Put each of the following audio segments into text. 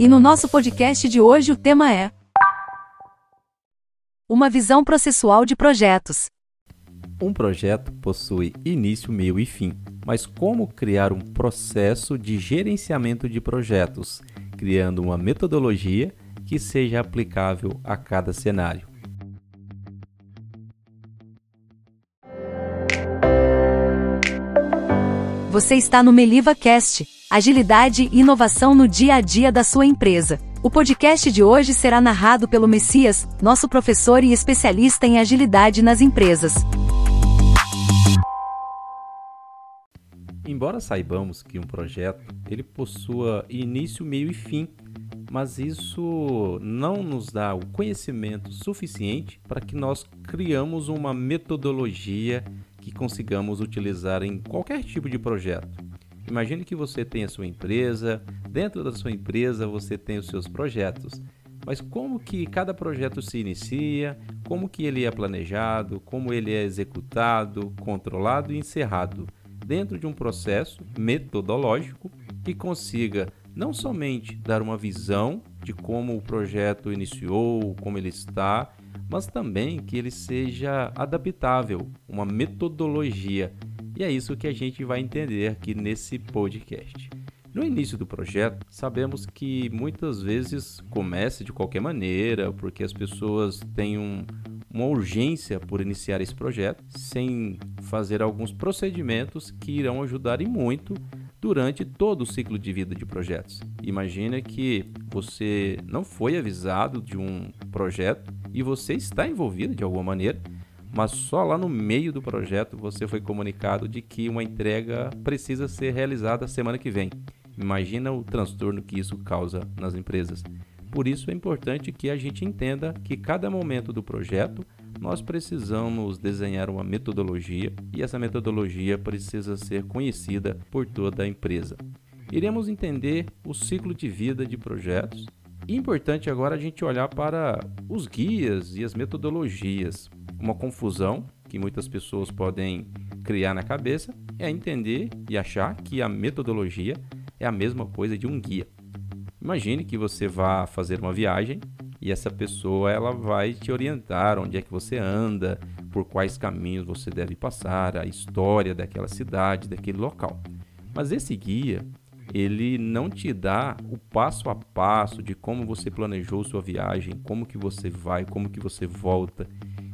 E no nosso podcast de hoje o tema é Uma visão processual de projetos. Um projeto possui início, meio e fim, mas como criar um processo de gerenciamento de projetos, criando uma metodologia que seja aplicável a cada cenário? Você está no Meliva Cast, agilidade e inovação no dia a dia da sua empresa. O podcast de hoje será narrado pelo Messias, nosso professor e especialista em agilidade nas empresas. Embora saibamos que um projeto ele possua início, meio e fim, mas isso não nos dá o conhecimento suficiente para que nós criamos uma metodologia que consigamos utilizar em qualquer tipo de projeto. Imagine que você tem a sua empresa, dentro da sua empresa você tem os seus projetos. Mas como que cada projeto se inicia, como que ele é planejado, como ele é executado, controlado e encerrado dentro de um processo metodológico que consiga não somente dar uma visão de como o projeto iniciou, como ele está, mas também que ele seja adaptável, uma metodologia. E é isso que a gente vai entender aqui nesse podcast. No início do projeto, sabemos que muitas vezes começa de qualquer maneira, porque as pessoas têm um, uma urgência por iniciar esse projeto, sem fazer alguns procedimentos que irão ajudar e muito durante todo o ciclo de vida de projetos. Imagina que você não foi avisado de um projeto e você está envolvido de alguma maneira, mas só lá no meio do projeto você foi comunicado de que uma entrega precisa ser realizada semana que vem. Imagina o transtorno que isso causa nas empresas. Por isso é importante que a gente entenda que cada momento do projeto nós precisamos desenhar uma metodologia e essa metodologia precisa ser conhecida por toda a empresa. Iremos entender o ciclo de vida de projetos. Importante agora a gente olhar para os guias e as metodologias. Uma confusão que muitas pessoas podem criar na cabeça é entender e achar que a metodologia é a mesma coisa de um guia. Imagine que você vá fazer uma viagem e essa pessoa ela vai te orientar onde é que você anda, por quais caminhos você deve passar, a história daquela cidade, daquele local. Mas esse guia, ele não te dá o passo a passo de como você planejou sua viagem, como que você vai, como que você volta.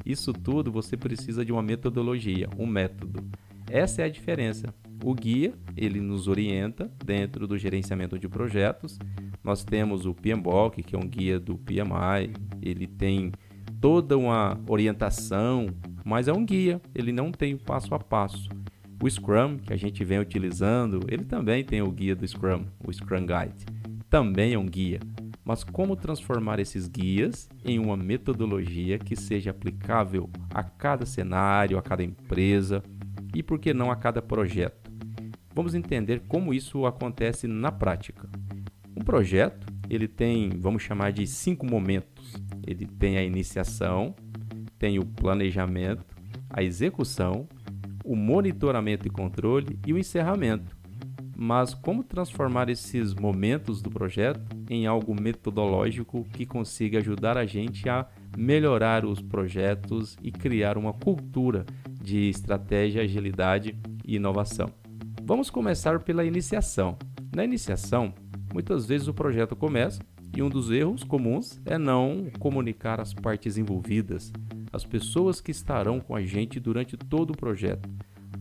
Isso tudo você precisa de uma metodologia, um método. Essa é a diferença. O guia, ele nos orienta dentro do gerenciamento de projetos, nós temos o PMBOK, que é um guia do PMI, ele tem toda uma orientação, mas é um guia, ele não tem o passo a passo. O Scrum, que a gente vem utilizando, ele também tem o guia do Scrum, o Scrum Guide. Também é um guia. Mas como transformar esses guias em uma metodologia que seja aplicável a cada cenário, a cada empresa e, por que não, a cada projeto? Vamos entender como isso acontece na prática. Um projeto, ele tem, vamos chamar de cinco momentos. Ele tem a iniciação, tem o planejamento, a execução, o monitoramento e controle e o encerramento. Mas como transformar esses momentos do projeto em algo metodológico que consiga ajudar a gente a melhorar os projetos e criar uma cultura de estratégia, agilidade e inovação? Vamos começar pela iniciação. Na iniciação, Muitas vezes o projeto começa e um dos erros comuns é não comunicar as partes envolvidas, as pessoas que estarão com a gente durante todo o projeto.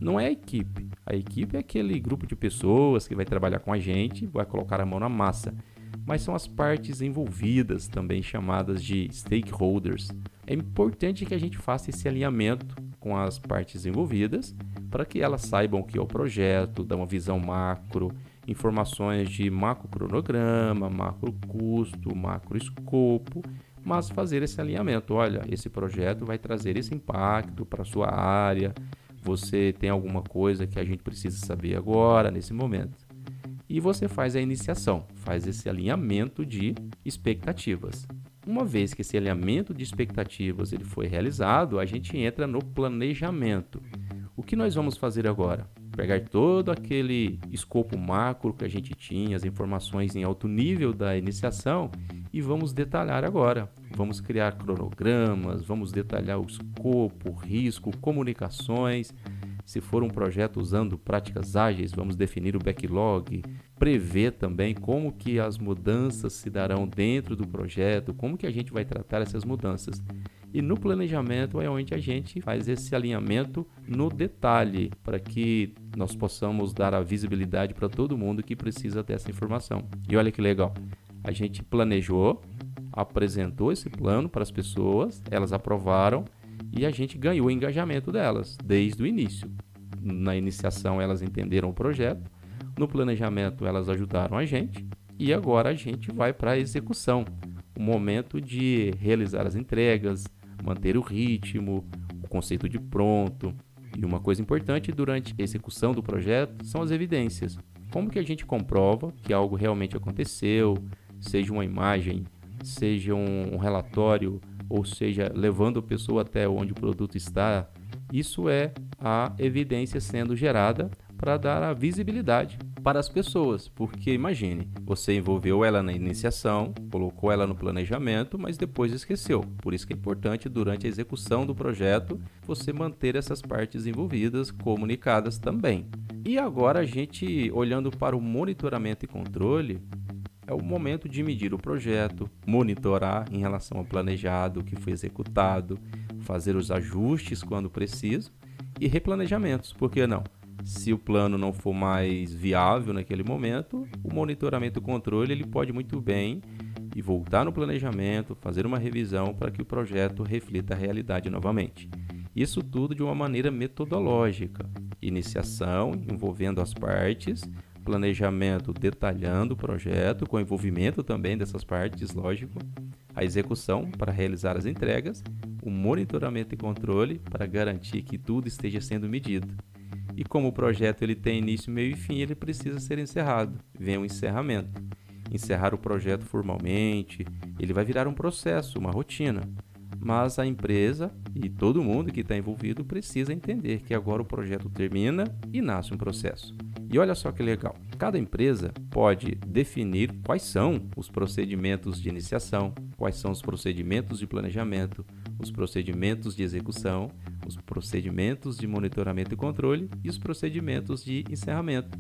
Não é a equipe. A equipe é aquele grupo de pessoas que vai trabalhar com a gente, vai colocar a mão na massa. Mas são as partes envolvidas, também chamadas de stakeholders. É importante que a gente faça esse alinhamento com as partes envolvidas para que elas saibam o que é o projeto, dar uma visão macro informações de macro cronograma, macro custo, macro escopo, mas fazer esse alinhamento. Olha, esse projeto vai trazer esse impacto para a sua área. Você tem alguma coisa que a gente precisa saber agora, nesse momento. E você faz a iniciação, faz esse alinhamento de expectativas. Uma vez que esse alinhamento de expectativas ele foi realizado, a gente entra no planejamento. O que nós vamos fazer agora? Pegar todo aquele escopo macro que a gente tinha, as informações em alto nível da iniciação e vamos detalhar agora. Vamos criar cronogramas, vamos detalhar o escopo, risco, comunicações. Se for um projeto usando práticas ágeis, vamos definir o backlog, prever também como que as mudanças se darão dentro do projeto, como que a gente vai tratar essas mudanças. E no planejamento é onde a gente faz esse alinhamento no detalhe, para que nós possamos dar a visibilidade para todo mundo que precisa dessa informação. E olha que legal, a gente planejou, apresentou esse plano para as pessoas, elas aprovaram e a gente ganhou o engajamento delas desde o início. Na iniciação elas entenderam o projeto, no planejamento elas ajudaram a gente e agora a gente vai para a execução, o momento de realizar as entregas, manter o ritmo, o conceito de pronto. E uma coisa importante durante a execução do projeto são as evidências. Como que a gente comprova que algo realmente aconteceu, seja uma imagem, seja um relatório, ou seja, levando a pessoa até onde o produto está. Isso é a evidência sendo gerada para dar a visibilidade para as pessoas, porque imagine, você envolveu ela na iniciação, colocou ela no planejamento, mas depois esqueceu. Por isso que é importante durante a execução do projeto você manter essas partes envolvidas comunicadas também. E agora a gente olhando para o monitoramento e controle, é o momento de medir o projeto, monitorar em relação ao planejado que foi executado, fazer os ajustes quando preciso e replanejamentos, por que não? Se o plano não for mais viável naquele momento, o monitoramento e controle ele pode muito bem e voltar no planejamento, fazer uma revisão para que o projeto reflita a realidade novamente. Isso tudo de uma maneira metodológica. Iniciação envolvendo as partes, planejamento detalhando o projeto, com envolvimento também dessas partes, lógico, a execução para realizar as entregas, o monitoramento e controle para garantir que tudo esteja sendo medido. E como o projeto ele tem início, meio e fim, ele precisa ser encerrado. Vem o encerramento. Encerrar o projeto formalmente, ele vai virar um processo, uma rotina. Mas a empresa e todo mundo que está envolvido precisa entender que agora o projeto termina e nasce um processo. E olha só que legal: cada empresa pode definir quais são os procedimentos de iniciação, quais são os procedimentos de planejamento, os procedimentos de execução, os procedimentos de monitoramento e controle e os procedimentos de encerramento.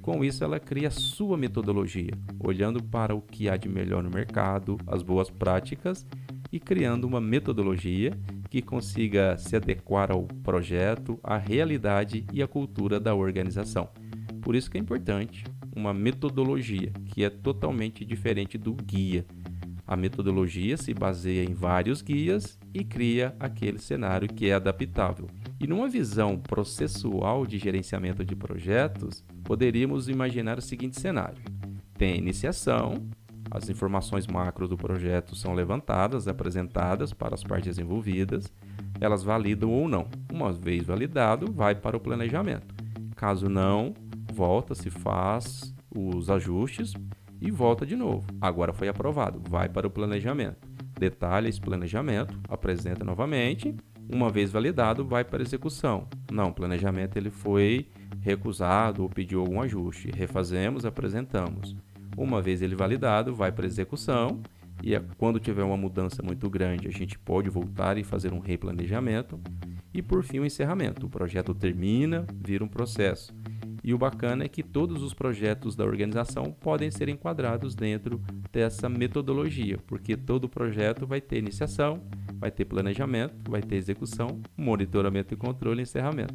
Com isso, ela cria a sua metodologia, olhando para o que há de melhor no mercado, as boas práticas e criando uma metodologia que consiga se adequar ao projeto, à realidade e à cultura da organização. Por isso que é importante uma metodologia que é totalmente diferente do guia. A metodologia se baseia em vários guias e cria aquele cenário que é adaptável. E numa visão processual de gerenciamento de projetos, poderíamos imaginar o seguinte cenário: tem a iniciação, as informações macro do projeto são levantadas, apresentadas para as partes envolvidas, elas validam ou não. Uma vez validado, vai para o planejamento. Caso não, volta, se faz os ajustes e volta de novo. Agora foi aprovado, vai para o planejamento detalha esse planejamento, apresenta novamente, uma vez validado, vai para execução. Não, planejamento ele foi recusado ou pediu algum ajuste. Refazemos, apresentamos. Uma vez ele validado, vai para execução e quando tiver uma mudança muito grande, a gente pode voltar e fazer um replanejamento. E por fim, o encerramento. O projeto termina, vira um processo. E o bacana é que todos os projetos da organização podem ser enquadrados dentro dessa metodologia, porque todo projeto vai ter iniciação, vai ter planejamento, vai ter execução, monitoramento e controle e encerramento.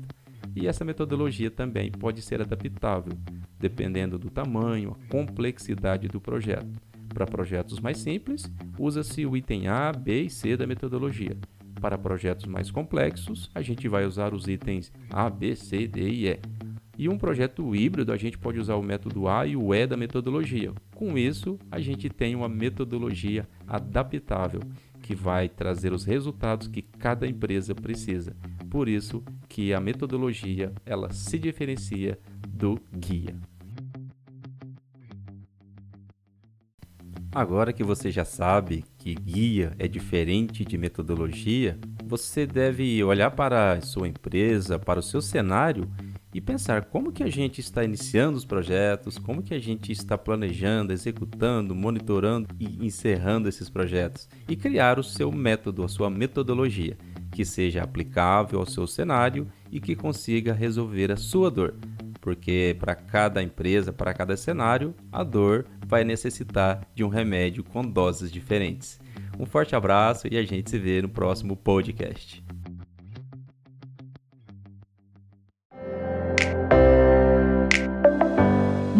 E essa metodologia também pode ser adaptável, dependendo do tamanho, a complexidade do projeto. Para projetos mais simples, usa-se o item A, B e C da metodologia. Para projetos mais complexos, a gente vai usar os itens A, B, C, D e E. E um projeto híbrido, a gente pode usar o método A e o E da metodologia. Com isso, a gente tem uma metodologia adaptável que vai trazer os resultados que cada empresa precisa. Por isso que a metodologia ela se diferencia do guia. Agora que você já sabe que guia é diferente de metodologia, você deve olhar para a sua empresa, para o seu cenário e pensar como que a gente está iniciando os projetos, como que a gente está planejando, executando, monitorando e encerrando esses projetos e criar o seu método, a sua metodologia, que seja aplicável ao seu cenário e que consiga resolver a sua dor. Porque para cada empresa, para cada cenário, a dor vai necessitar de um remédio com doses diferentes. Um forte abraço e a gente se vê no próximo podcast.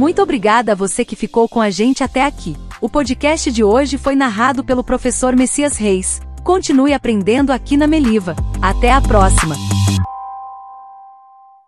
Muito obrigada a você que ficou com a gente até aqui. O podcast de hoje foi narrado pelo professor Messias Reis. Continue aprendendo aqui na Meliva. Até a próxima!